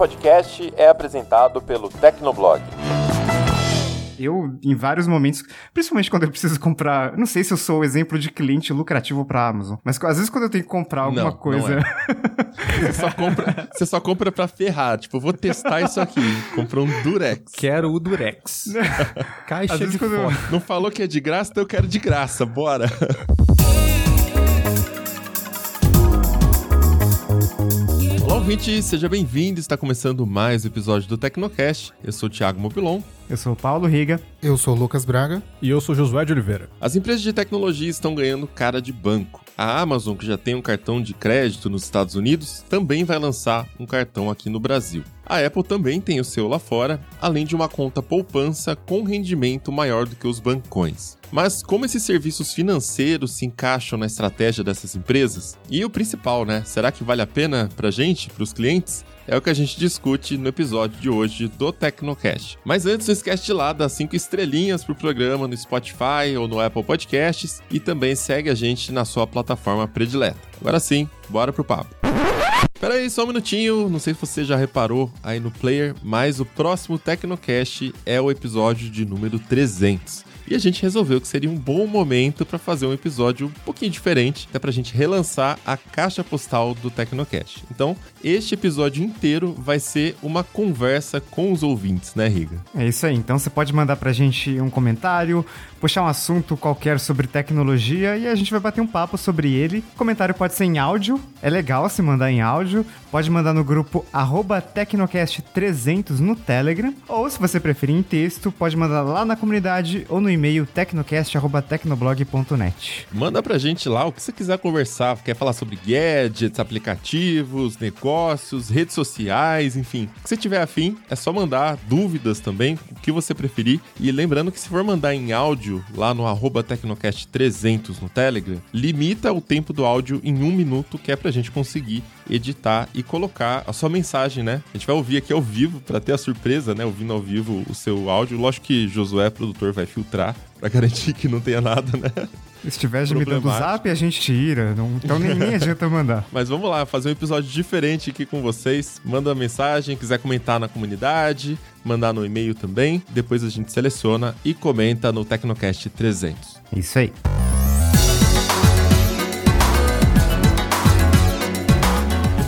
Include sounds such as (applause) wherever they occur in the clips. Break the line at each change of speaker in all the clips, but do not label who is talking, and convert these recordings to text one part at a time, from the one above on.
podcast é apresentado pelo Tecnoblog.
Eu, em vários momentos, principalmente quando eu preciso comprar, não sei se eu sou o exemplo de cliente lucrativo para Amazon, mas às vezes quando eu tenho que comprar alguma
Não,
coisa,
não é. Você só compra, você só compra pra ferrar. Tipo, vou testar isso aqui. Comprou um Durex.
Quero o Durex. (laughs) Caixa
Às vezes
de
quando eu-.
Não falou que é de graça, então eu quero de graça. Bora. Ouvinte, seja bem-vindo. Está começando mais um episódio do Tecnocast. Eu sou o Thiago Mobilon.
eu sou o Paulo Riga.
Eu sou o Lucas Braga.
E eu sou Josué de Oliveira.
As empresas de tecnologia estão ganhando cara de banco. A Amazon, que já tem um cartão de crédito nos Estados Unidos, também vai lançar um cartão aqui no Brasil. A Apple também tem o seu lá fora, além de uma conta poupança com rendimento maior do que os bancões. Mas como esses serviços financeiros se encaixam na estratégia dessas empresas? E o principal, né? Será que vale a pena pra gente, pros clientes? É o que a gente discute no episódio de hoje do Tecnocast. Mas antes, não esquece de lá dar 5 estrelinhas pro programa no Spotify ou no Apple Podcasts e também segue a gente na sua plataforma predileta. Agora sim, bora pro papo. Pera aí, só um minutinho. Não sei se você já reparou aí no player, mas o próximo Tecnocast é o episódio de número 300. E a gente resolveu que seria um bom momento para fazer um episódio um pouquinho diferente, até pra gente relançar a caixa postal do Tecnocast. Então, este episódio inteiro vai ser uma conversa com os ouvintes, né, Riga?
É isso aí, então você pode mandar pra gente um comentário, puxar um assunto qualquer sobre tecnologia e a gente vai bater um papo sobre ele. O comentário pode ser em áudio, é legal se mandar em áudio. Pode mandar no grupo arroba Tecnocast300 no Telegram. Ou se você preferir em texto, pode mandar lá na comunidade ou no e-mail tecnocast.tecnoblog.net.
Manda pra gente lá o que você quiser conversar. Quer falar sobre gadgets, aplicativos, negócios, redes sociais, enfim. O que você tiver afim, é só mandar dúvidas também, o que você preferir. E lembrando que se for mandar em áudio lá no arroba Tecnocast300 no Telegram, limita o tempo do áudio em um minuto, que é pra gente conseguir editar e colocar a sua mensagem, né? A gente vai ouvir aqui ao vivo pra ter a surpresa, né? Ouvindo ao vivo o seu áudio. Lógico que Josué, produtor, vai filtrar pra garantir que não tenha nada, né?
Se estiver me dando zap, a gente tira. Não, então nem, nem adianta mandar.
Mas vamos lá, fazer um episódio diferente aqui com vocês. Manda mensagem, quiser comentar na comunidade, mandar no e-mail também. Depois a gente seleciona e comenta no Tecnocast 300.
É isso aí.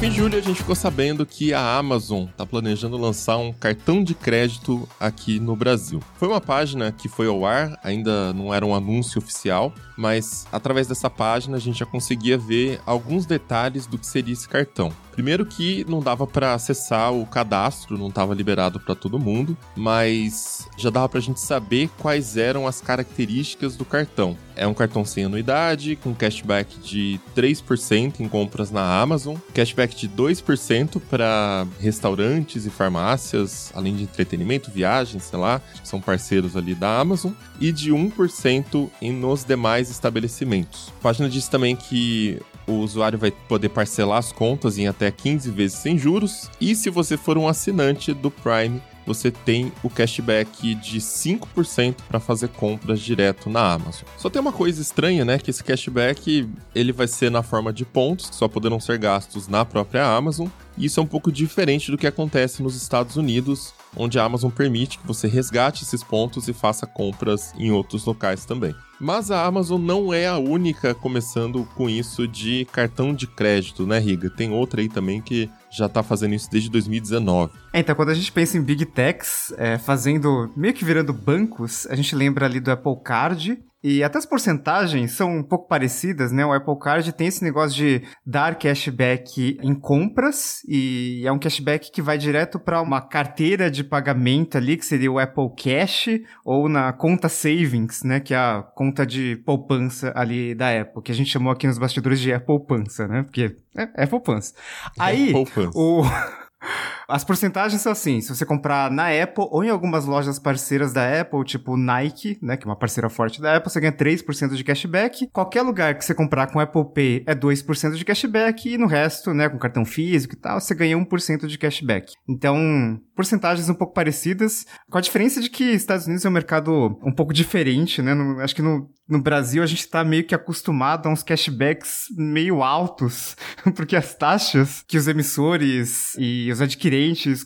Fim de julho, a gente ficou sabendo que a Amazon está planejando lançar um cartão de crédito aqui no Brasil. Foi uma página que foi ao ar, ainda não era um anúncio oficial, mas através dessa página a gente já conseguia ver alguns detalhes do que seria esse cartão. Primeiro que não dava para acessar o cadastro, não estava liberado para todo mundo, mas já dava para a gente saber quais eram as características do cartão. É um cartão sem anuidade, com cashback de 3% em compras na Amazon, cashback de 2% para restaurantes e farmácias, além de entretenimento, viagens, sei lá, que são parceiros ali da Amazon, e de 1% em nos demais estabelecimentos. A página diz também que o usuário vai poder parcelar as contas em até 15 vezes sem juros, e se você for um assinante do Prime, você tem o cashback de 5% para fazer compras direto na Amazon. Só tem uma coisa estranha, né, que esse cashback ele vai ser na forma de pontos, que só poderão ser gastos na própria Amazon, e isso é um pouco diferente do que acontece nos Estados Unidos, onde a Amazon permite que você resgate esses pontos e faça compras em outros locais também. Mas a Amazon não é a única começando com isso de cartão de crédito, né, Riga? Tem outra aí também que já tá fazendo isso desde 2019.
É, então, quando a gente pensa em Big Techs, é, fazendo, meio que virando bancos, a gente lembra ali do Apple Card. E até as porcentagens são um pouco parecidas, né? O Apple Card tem esse negócio de dar cashback em compras e é um cashback que vai direto para uma carteira de pagamento ali, que seria o Apple Cash, ou na conta Savings, né? Que é a conta de poupança ali da Apple, que a gente chamou aqui nos bastidores de Apple Poupança, né? Porque é, é poupança. Aí,
poupança.
o... (laughs) As porcentagens são assim, se você comprar na Apple ou em algumas lojas parceiras da Apple, tipo Nike, né, que é uma parceira forte da Apple, você ganha 3% de cashback. Qualquer lugar que você comprar com Apple Pay é 2% de cashback e no resto, né, com cartão físico e tal, você ganha 1% de cashback. Então, porcentagens um pouco parecidas, com a diferença de que Estados Unidos é um mercado um pouco diferente, né? No, acho que no, no Brasil a gente tá meio que acostumado a uns cashbacks meio altos, (laughs) porque as taxas que os emissores e os adquirentes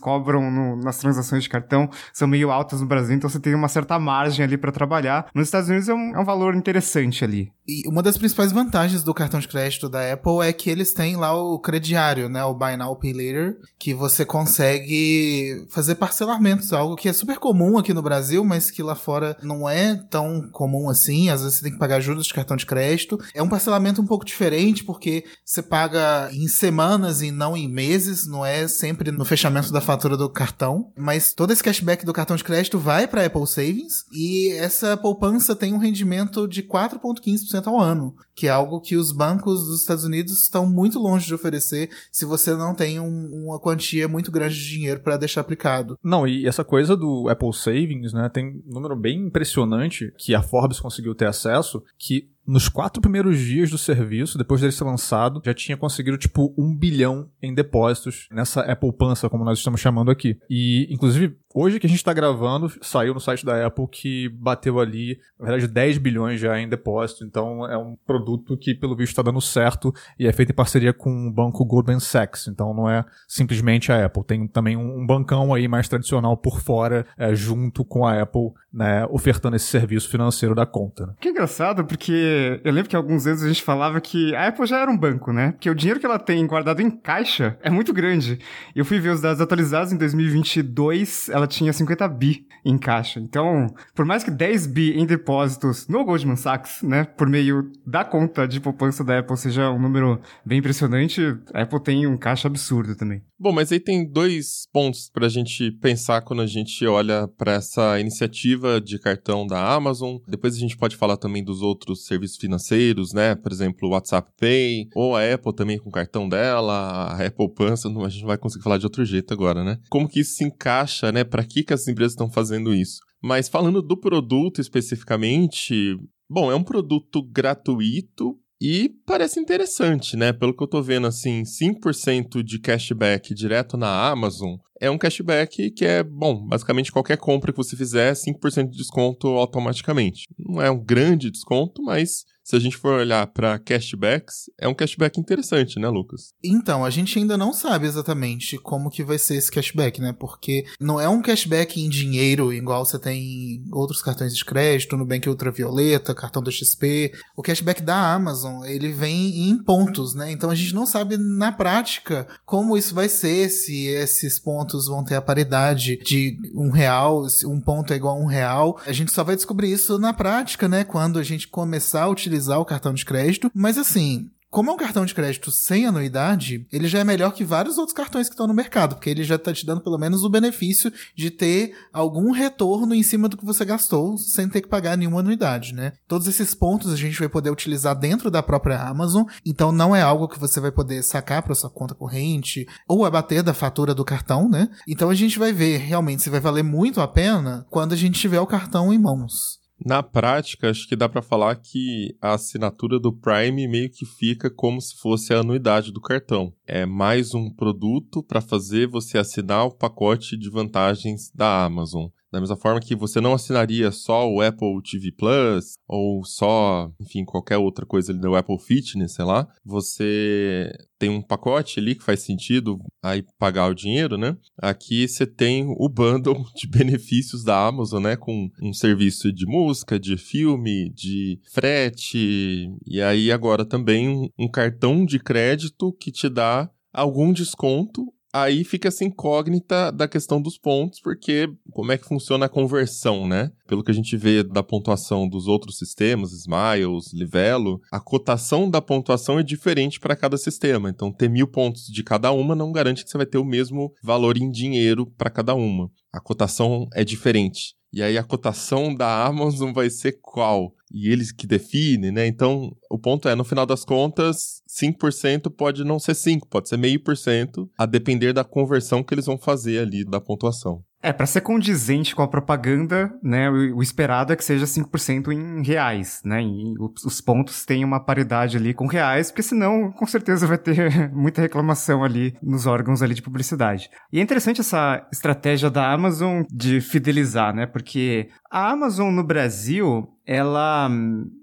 cobram no, nas transações de cartão são meio altas no Brasil, então você tem uma certa margem ali para trabalhar. Nos Estados Unidos é um, é um valor interessante ali.
E uma das principais vantagens do cartão de crédito da Apple é que eles têm lá o crediário, né? O Buy Now Pay Later, que você consegue fazer parcelamentos, algo que é super comum aqui no Brasil, mas que lá fora não é tão comum assim. Às vezes você tem que pagar juros de cartão de crédito. É um parcelamento um pouco diferente, porque você paga em semanas e não em meses, não é sempre no da fatura do cartão. Mas todo esse cashback do cartão de crédito vai para Apple Savings e essa poupança tem um rendimento de 4,15% 2% ao ano, que é algo que os bancos dos Estados Unidos estão muito longe de oferecer se você não tem um, uma quantia muito grande de dinheiro para deixar aplicado.
Não, e essa coisa do Apple Savings, né, tem um número bem impressionante que a Forbes conseguiu ter acesso, que nos quatro primeiros dias do serviço, depois dele ser lançado, já tinha conseguido, tipo, um bilhão em depósitos nessa Apple Pança, como nós estamos chamando aqui. E, inclusive, hoje que a gente está gravando, saiu no site da Apple que bateu ali, na verdade, 10 bilhões já em depósito. Então, é um produto que, pelo visto, está dando certo e é feito em parceria com o banco Goldman Sachs. Então, não é simplesmente a Apple. Tem também um bancão aí mais tradicional por fora, é, junto com a Apple, né, ofertando esse serviço financeiro da conta. Né?
Que engraçado, porque eu lembro que alguns anos a gente falava que a Apple já era um banco, né? Porque o dinheiro que ela tem guardado em caixa é muito grande. Eu fui ver os dados atualizados em 2022, ela tinha 50 bi em caixa. Então, por mais que 10 bi em depósitos no Goldman Sachs, né, por meio da conta de poupança da Apple seja um número bem impressionante, a Apple tem um caixa absurdo também.
Bom, mas aí tem dois pontos para a gente pensar quando a gente olha para essa iniciativa de cartão da Amazon. Depois a gente pode falar também dos outros serviços financeiros, né? Por exemplo, o WhatsApp Pay, ou a Apple também com o cartão dela, a Apple Pança, a gente não vai conseguir falar de outro jeito agora, né? Como que isso se encaixa, né? Para que, que as empresas estão fazendo isso? Mas falando do produto especificamente, bom, é um produto gratuito e parece interessante, né? Pelo que eu tô vendo, assim, 5% de cashback direto na Amazon é um cashback que é, bom, basicamente qualquer compra que você fizer, 5% de desconto automaticamente. Não é um grande desconto, mas se a gente for olhar para cashbacks, é um cashback interessante, né, Lucas?
Então, a gente ainda não sabe exatamente como que vai ser esse cashback, né? Porque não é um cashback em dinheiro igual você tem em outros cartões de crédito, Nubank Ultravioleta, cartão da XP. O cashback da Amazon, ele vem em pontos, né? Então a gente não sabe na prática como isso vai ser, se esses pontos vão ter a paridade de um real, se um ponto é igual a um real. A gente só vai descobrir isso na prática, né? Quando a gente começar a utilizar utilizar o cartão de crédito, mas assim, como é um cartão de crédito sem anuidade, ele já é melhor que vários outros cartões que estão no mercado, porque ele já está te dando pelo menos o benefício de ter algum retorno em cima do que você gastou sem ter que pagar nenhuma anuidade, né? Todos esses pontos a gente vai poder utilizar dentro da própria Amazon, então não é algo que você vai poder sacar para sua conta corrente ou abater da fatura do cartão, né? Então a gente vai ver realmente se vai valer muito a pena quando a gente tiver o cartão em mãos.
Na prática, acho que dá para falar que a assinatura do Prime meio que fica como se fosse a anuidade do cartão. É mais um produto para fazer você assinar o pacote de vantagens da Amazon. Da mesma forma que você não assinaria só o Apple TV Plus ou só, enfim, qualquer outra coisa ali do Apple Fitness, sei lá, você tem um pacote ali que faz sentido aí pagar o dinheiro, né? Aqui você tem o bundle (laughs) de benefícios da Amazon, né? Com um serviço de música, de filme, de frete, e aí agora também um, um cartão de crédito que te dá algum desconto aí fica essa incógnita da questão dos pontos, porque como é que funciona a conversão, né? Pelo que a gente vê da pontuação dos outros sistemas, Smiles, Livelo, a cotação da pontuação é diferente para cada sistema. Então, ter mil pontos de cada uma não garante que você vai ter o mesmo valor em dinheiro para cada uma. A cotação é diferente. E aí a cotação da Amazon vai ser qual? E eles que definem, né? Então, o ponto é, no final das contas, 5% pode não ser 5, pode ser meio por cento, a depender da conversão que eles vão fazer ali da pontuação.
É, para ser condizente com a propaganda, né, o, o esperado é que seja 5% em reais, né, e os, os pontos têm uma paridade ali com reais, porque senão, com certeza, vai ter (laughs) muita reclamação ali nos órgãos ali de publicidade. E é interessante essa estratégia da Amazon de fidelizar, né, porque a Amazon no Brasil, ela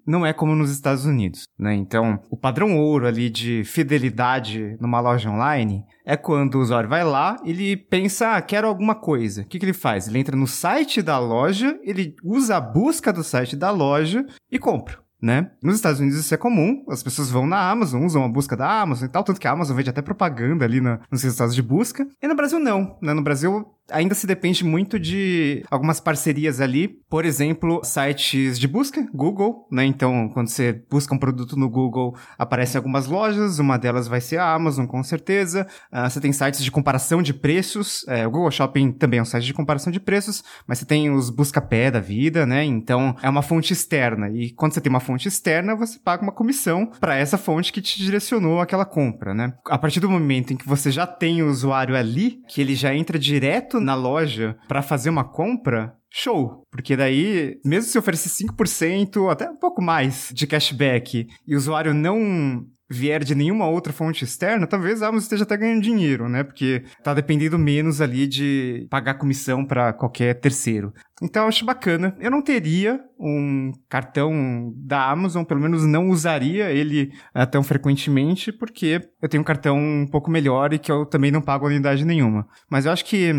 não é como nos Estados Unidos, né? Então, o padrão ouro ali de fidelidade numa loja online é quando o usuário vai lá, ele pensa, ah, quero alguma coisa. O que, que ele faz? Ele entra no site da loja, ele usa a busca do site da loja e compra né? Nos Estados Unidos isso é comum, as pessoas vão na Amazon, usam a busca da Amazon e tal, tanto que a Amazon vende até propaganda ali na, nos resultados de busca. E no Brasil não, né? No Brasil ainda se depende muito de algumas parcerias ali, por exemplo, sites de busca, Google, né? Então, quando você busca um produto no Google, aparecem algumas lojas, uma delas vai ser a Amazon, com certeza. Uh, você tem sites de comparação de preços, é, o Google Shopping também é um site de comparação de preços, mas você tem os busca-pé da vida, né? Então, é uma fonte externa. E quando você tem uma fonte externa, você paga uma comissão para essa fonte que te direcionou aquela compra, né? A partir do momento em que você já tem o usuário ali, que ele já entra direto na loja para fazer uma compra, show. Porque daí, mesmo se oferecer 5%, até um pouco mais de cashback, e o usuário não vier de nenhuma outra fonte externa, talvez a Amazon esteja até ganhando dinheiro, né? Porque tá dependendo menos ali de pagar comissão para qualquer terceiro. Então eu acho bacana. Eu não teria um cartão da Amazon, pelo menos não usaria ele uh, tão frequentemente, porque eu tenho um cartão um pouco melhor e que eu também não pago anuidade nenhuma. Mas eu acho que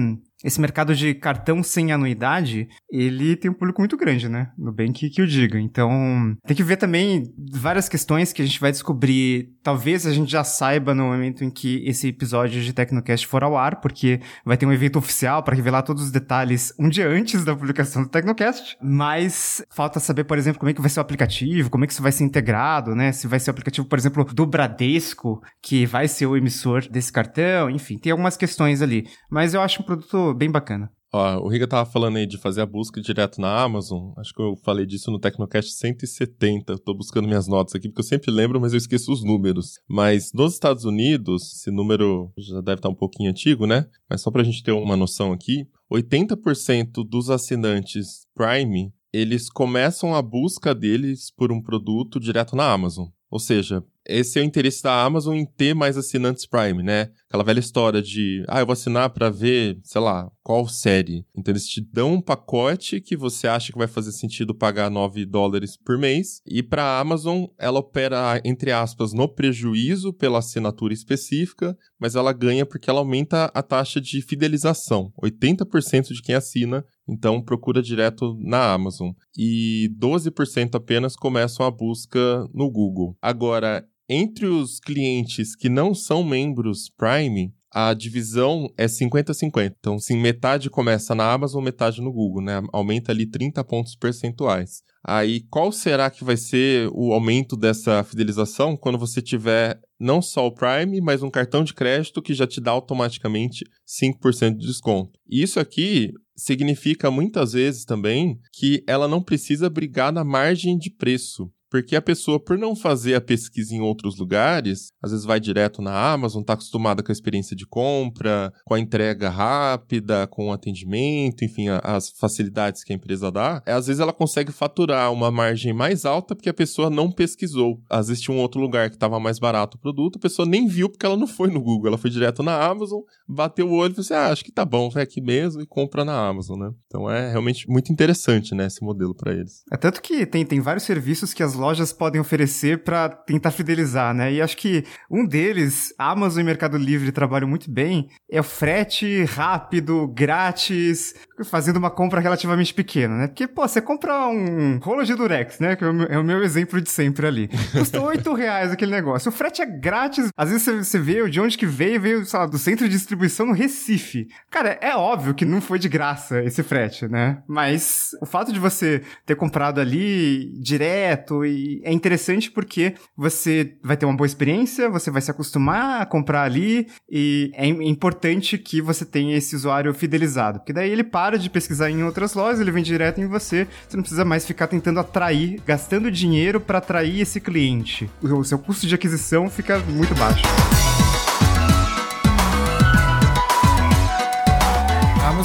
esse mercado de cartão sem anuidade, ele tem um público muito grande, né? No bem que, eu diga. Então, tem que ver também várias questões que a gente vai descobrir. Talvez a gente já saiba no momento em que esse episódio de Tecnocast for ao ar, porque vai ter um evento oficial para revelar todos os detalhes um dia antes da publicação do Tecnocast. Mas falta saber, por exemplo, como é que vai ser o aplicativo, como é que isso vai ser integrado, né? Se vai ser o aplicativo, por exemplo, do Bradesco, que vai ser o emissor desse cartão. Enfim, tem algumas questões ali. Mas eu acho um produto bem bacana.
Ó, o Riga tava falando aí de fazer a busca direto na Amazon. Acho que eu falei disso no Tecnocast 170. Tô buscando minhas notas aqui, porque eu sempre lembro, mas eu esqueço os números. Mas nos Estados Unidos, esse número já deve estar um pouquinho antigo, né? Mas só pra gente ter uma noção aqui, 80% dos assinantes Prime, eles começam a busca deles por um produto direto na Amazon. Ou seja, esse é o interesse da Amazon em ter mais assinantes Prime, né? Aquela velha história de, ah, eu vou assinar para ver, sei lá, qual série. Então eles te dão um pacote que você acha que vai fazer sentido pagar 9 dólares por mês. E para a Amazon, ela opera, entre aspas, no prejuízo pela assinatura específica, mas ela ganha porque ela aumenta a taxa de fidelização. 80% de quem assina então procura direto na Amazon. E 12% apenas começam a busca no Google. Agora, entre os clientes que não são membros Prime, a divisão é 50-50. Então, sim, metade começa na Amazon, metade no Google, né? Aumenta ali 30 pontos percentuais. Aí, qual será que vai ser o aumento dessa fidelização quando você tiver não só o Prime, mas um cartão de crédito que já te dá automaticamente 5% de desconto? Isso aqui significa muitas vezes também que ela não precisa brigar na margem de preço. Porque a pessoa, por não fazer a pesquisa em outros lugares, às vezes vai direto na Amazon, está acostumada com a experiência de compra, com a entrega rápida, com o atendimento, enfim, as facilidades que a empresa dá. Às vezes ela consegue faturar uma margem mais alta porque a pessoa não pesquisou. Às vezes tinha um outro lugar que estava mais barato o produto, a pessoa nem viu porque ela não foi no Google, ela foi direto na Amazon, bateu o olho e falou assim: ah, acho que tá bom, vai aqui mesmo e compra na Amazon, né? Então é realmente muito interessante, né, esse modelo para eles.
É tanto que tem, tem vários serviços que as lojas podem oferecer para tentar fidelizar, né? E acho que um deles, Amazon e Mercado Livre trabalham muito bem, é o frete rápido, grátis, fazendo uma compra relativamente pequena, né? Porque, pô, você compra um rolo de Durex, né? Que é o meu, é exemplo de sempre ali. Custa (laughs) 8 reais aquele negócio. O frete é grátis. Às vezes você vê de onde que veio, veio, sei lá, do centro de distribuição no Recife. Cara, é óbvio que não foi de graça esse frete, né? Mas o fato de você ter comprado ali direto e é interessante porque você vai ter uma boa experiência, você vai se acostumar a comprar ali e é importante que você tenha esse usuário fidelizado, porque daí ele para de pesquisar em outras lojas, ele vem direto em você, você não precisa mais ficar tentando atrair, gastando dinheiro para atrair esse cliente. O seu custo de aquisição fica muito baixo.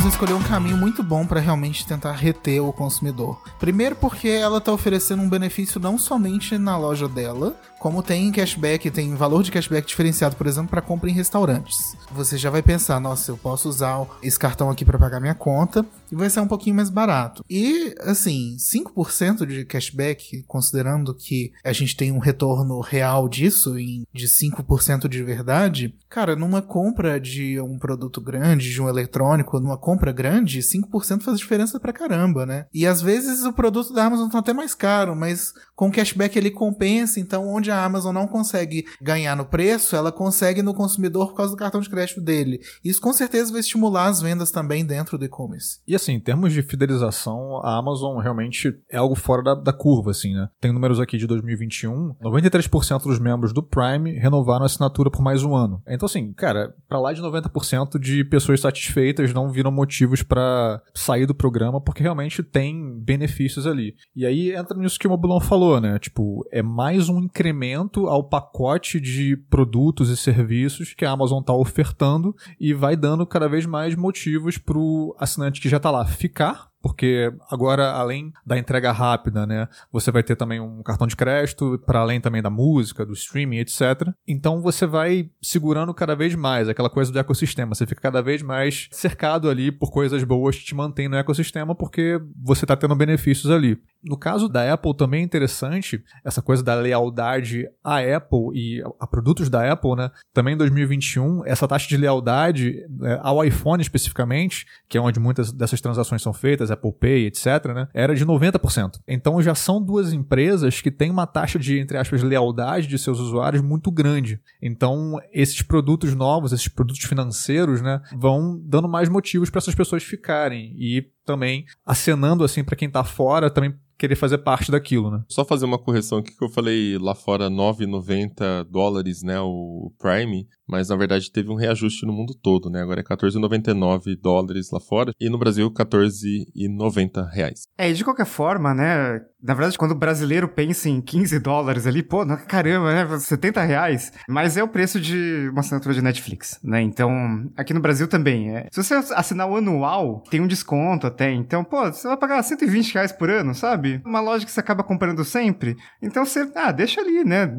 Escolheu um caminho muito bom para realmente tentar reter o consumidor. Primeiro porque ela tá oferecendo um benefício não somente na loja dela, como tem cashback, tem valor de cashback diferenciado, por exemplo, para compra em restaurantes. Você já vai pensar, nossa, eu posso usar esse cartão aqui para pagar minha conta e vai ser um pouquinho mais barato. E, assim, 5% de cashback, considerando que a gente tem um retorno real disso, de 5% de verdade, cara, numa compra de um produto grande, de um eletrônico, numa compra grande, 5% faz diferença pra caramba, né? E às vezes o produto da Amazon tá até mais caro, mas com cashback ele compensa, então onde a Amazon não consegue ganhar no preço, ela consegue no consumidor por causa do cartão de crédito dele. Isso com certeza vai estimular as vendas também dentro do e-commerce.
E assim, em termos de fidelização, a Amazon realmente é algo fora da, da curva, assim, né? Tem números aqui de 2021, 93% dos membros do Prime renovaram a assinatura por mais um ano. Então assim, cara, para lá de 90% de pessoas satisfeitas não viram motivos para sair do programa porque realmente tem benefícios ali. E aí entra nisso que o Mobilon falou, falou, né? Tipo, é mais um incremento ao pacote de produtos e serviços que a Amazon está ofertando e vai dando cada vez mais motivos para o assinante que já está lá ficar porque agora, além da entrega rápida, né, você vai ter também um cartão de crédito, para além também da música, do streaming, etc. Então você vai segurando cada vez mais aquela coisa do ecossistema. Você fica cada vez mais cercado ali por coisas boas que te mantêm no ecossistema, porque você está tendo benefícios ali. No caso da Apple também é interessante essa coisa da lealdade à Apple e a produtos da Apple, né? Também em 2021, essa taxa de lealdade é, ao iPhone especificamente, que é onde muitas dessas transações são feitas, Apple Pay, etc., né? Era de 90%. Então já são duas empresas que têm uma taxa de, entre aspas, lealdade de seus usuários muito grande. Então, esses produtos novos, esses produtos financeiros, né, vão dando mais motivos para essas pessoas ficarem. E também acenando assim para quem tá fora, também querer fazer parte daquilo, né?
Só fazer uma correção aqui que eu falei lá fora 9,90 dólares, né, o Prime, mas na verdade teve um reajuste no mundo todo, né? Agora é 14,99 dólares lá fora e no Brasil 14,90 reais.
É, e de qualquer forma, né? Na verdade, quando o brasileiro pensa em 15 dólares ali, pô, caramba, né? 70 reais. Mas é o preço de uma assinatura de Netflix, né? Então, aqui no Brasil também. É. Se você assinar o anual, tem um desconto até. Então, pô, você vai pagar 120 reais por ano, sabe? Uma loja que você acaba comprando sempre. Então você, ah, deixa ali, né?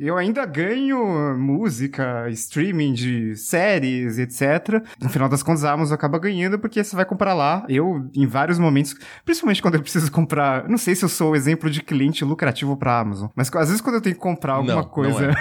Eu ainda ganho música, streaming de séries, etc. No final das contas, a Amazon acaba ganhando porque você vai comprar lá. Eu, em vários momentos, principalmente quando eu preciso comprar, não sei se eu sou o exemplo de cliente lucrativo pra Amazon, mas às vezes quando eu tenho que comprar alguma
Não,
coisa.
não é.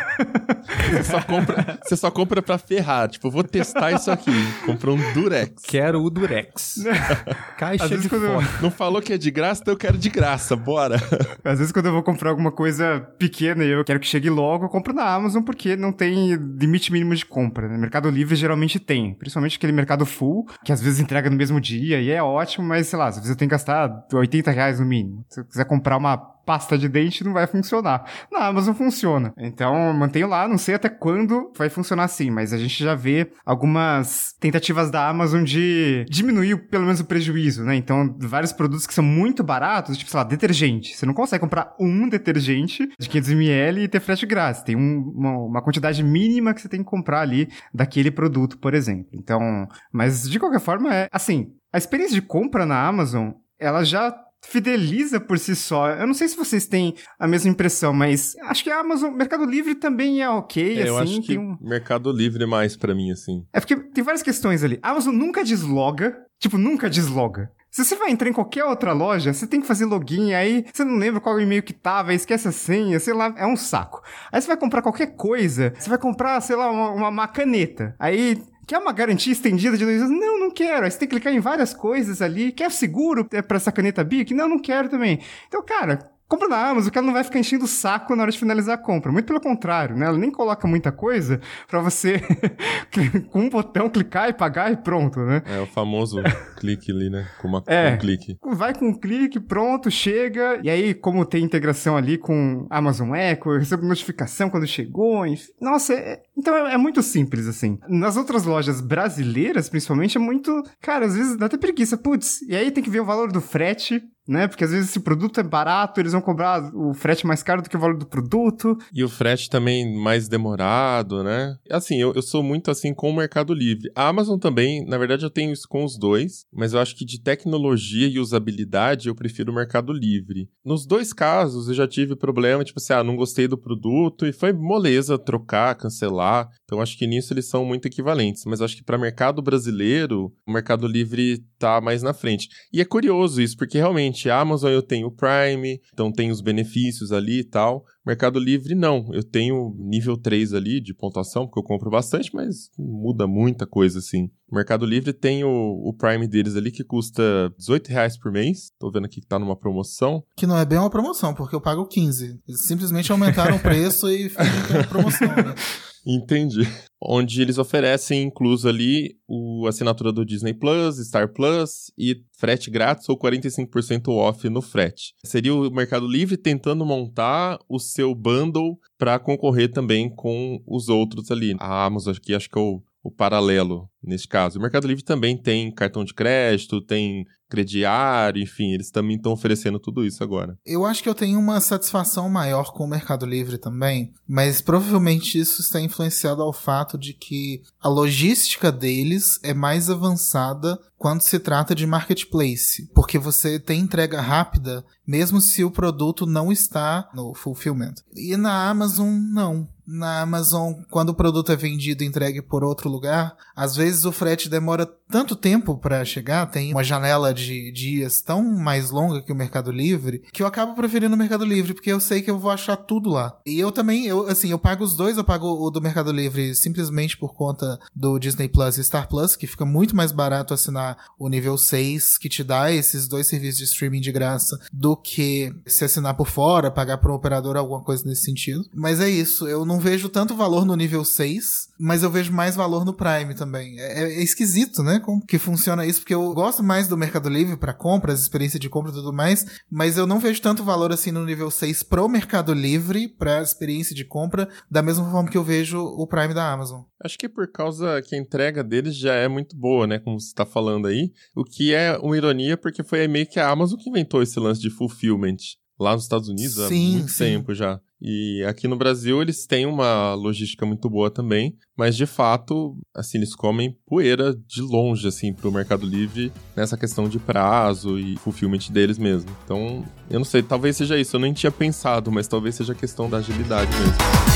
Você só compra, você só compra pra ferrar. Tipo, eu vou testar isso aqui. Comprou um Durex.
Quero o Durex. (laughs) Caixa
Às vezes
de
quando eu-.
Não falou que é de graça, então eu quero de graça. Bora.
Às vezes, quando eu vou comprar alguma coisa pequena e eu quero que chegue logo, eu compro na Amazon porque não tem limite mínimo de compra. Né? Mercado Livre geralmente tem. Principalmente aquele mercado full, que às vezes entrega no mesmo dia e é ótimo, mas sei lá, às vezes eu tenho que gastar 80 reais no mínimo. Se eu quiser comprar uma pasta de dente, não vai funcionar. Na Amazon funciona. Então, mantenho lá, não sei até quando vai funcionar assim, mas a gente já vê algumas tentativas da Amazon de diminuir pelo menos o prejuízo, né? Então, vários produtos que são muito baratos, tipo, sei lá, detergente. Você não consegue comprar um detergente de 500ml e ter frete grátis. Tem um- uma, uma quantidade mínima que você tem que comprar ali daquele produto, por exemplo. Então, mas de qualquer forma, é assim, a experiência de compra na Amazon, ela já fideliza por si só. Eu não sei se vocês têm a mesma impressão, mas acho que a Amazon, Mercado Livre também é ok,
É,
assim,
eu acho que
tem um...
Mercado Livre é mais pra mim, assim.
É porque tem várias questões ali. A Amazon nunca desloga, tipo, nunca desloga. Se você vai entrar em qualquer outra loja, você tem que fazer login, aí você não lembra qual e-mail que tava, esquece a senha, sei lá, é um saco. Aí você vai comprar qualquer coisa, você vai comprar, sei lá, uma, uma, uma caneta. Aí Quer uma garantia estendida de dois anos? Não, não quero. Aí você tem que clicar em várias coisas ali. Quer seguro é, pra essa caneta Bic? Não, não quero também. Então, cara, compra na Amazon, que ela não vai ficar enchendo o saco na hora de finalizar a compra. Muito pelo contrário, né? Ela nem coloca muita coisa pra você, (laughs) com um botão, clicar e pagar e pronto, né?
É o famoso clique ali, né? Com uma,
É.
um clique.
Vai com um clique, pronto, chega. E aí, como tem integração ali com Amazon Echo, eu recebo notificação quando chegou. enfim. Nossa, é- então é, é muito simples, assim. Nas outras lojas brasileiras, principalmente, é muito. Cara, às vezes dá até preguiça. Putz, e aí tem que ver o valor do frete. Né? Porque às vezes esse produto é barato, eles vão cobrar o frete mais caro do que o valor do produto.
E o frete também mais demorado, né? Assim, eu, eu sou muito assim com o Mercado Livre. A Amazon também, na verdade, eu tenho isso com os dois, mas eu acho que de tecnologia e usabilidade eu prefiro o Mercado Livre. Nos dois casos, eu já tive problema, tipo assim, ah, não gostei do produto e foi moleza trocar, cancelar. Então acho que nisso eles são muito equivalentes, mas acho que para mercado brasileiro, o Mercado Livre tá mais na frente. E é curioso isso, porque realmente a Amazon eu tenho o Prime, então tem os benefícios ali e tal. Mercado Livre não, eu tenho nível 3 ali de pontuação, porque eu compro bastante, mas muda muita coisa assim. Mercado Livre tem o, o Prime deles ali que custa 18 reais por mês. Tô vendo aqui que tá numa promoção.
Que não é bem uma promoção, porque eu pago 15. Eles simplesmente aumentaram o preço e fizeram promoção, né? (laughs)
Entendi. Onde eles oferecem incluso ali o assinatura do Disney Plus, Star Plus e frete grátis ou 45% off no frete. Seria o Mercado Livre tentando montar o seu bundle para concorrer também com os outros ali. A Amazon aqui acho que é o, o paralelo nesse caso. O Mercado Livre também tem cartão de crédito, tem crediário, enfim, eles também estão oferecendo tudo isso agora.
Eu acho que eu tenho uma satisfação maior com o Mercado Livre também, mas provavelmente isso está influenciado ao fato de que a logística deles é mais avançada quando se trata de marketplace, porque você tem entrega rápida, mesmo se o produto não está no fulfillment. E na Amazon, não. Na Amazon, quando o produto é vendido e entregue por outro lugar, às vezes o frete demora tanto tempo para chegar, tem uma janela de dias tão mais longa que o Mercado Livre, que eu acabo preferindo o Mercado Livre, porque eu sei que eu vou achar tudo lá. E eu também, eu assim, eu pago os dois, eu pago o do Mercado Livre simplesmente por conta do Disney Plus e Star Plus, que fica muito mais barato assinar o nível 6, que te dá esses dois serviços de streaming de graça, do que se assinar por fora, pagar por um operador, alguma coisa nesse sentido. Mas é isso, eu não vejo tanto valor no nível 6, mas eu vejo mais valor no Prime também. É, é esquisito, né? Como que funciona isso, porque eu gosto mais do Mercado Livre para compras, experiência de compra e tudo mais, mas eu não vejo tanto valor assim no nível 6 pro Mercado Livre, pra experiência de compra, da mesma forma que eu vejo o Prime da Amazon.
Acho que por causa que a entrega deles já é muito boa, né? Como você está falando aí. O que é uma ironia, porque foi meio que a Amazon que inventou esse lance de fulfillment lá nos Estados Unidos há muito sim. tempo já. E aqui no Brasil eles têm uma logística muito boa também, mas de fato, assim, eles comem poeira de longe, assim, pro Mercado Livre nessa questão de prazo e fulfillment deles mesmo. Então, eu não sei, talvez seja isso, eu nem tinha pensado, mas talvez seja questão da agilidade mesmo.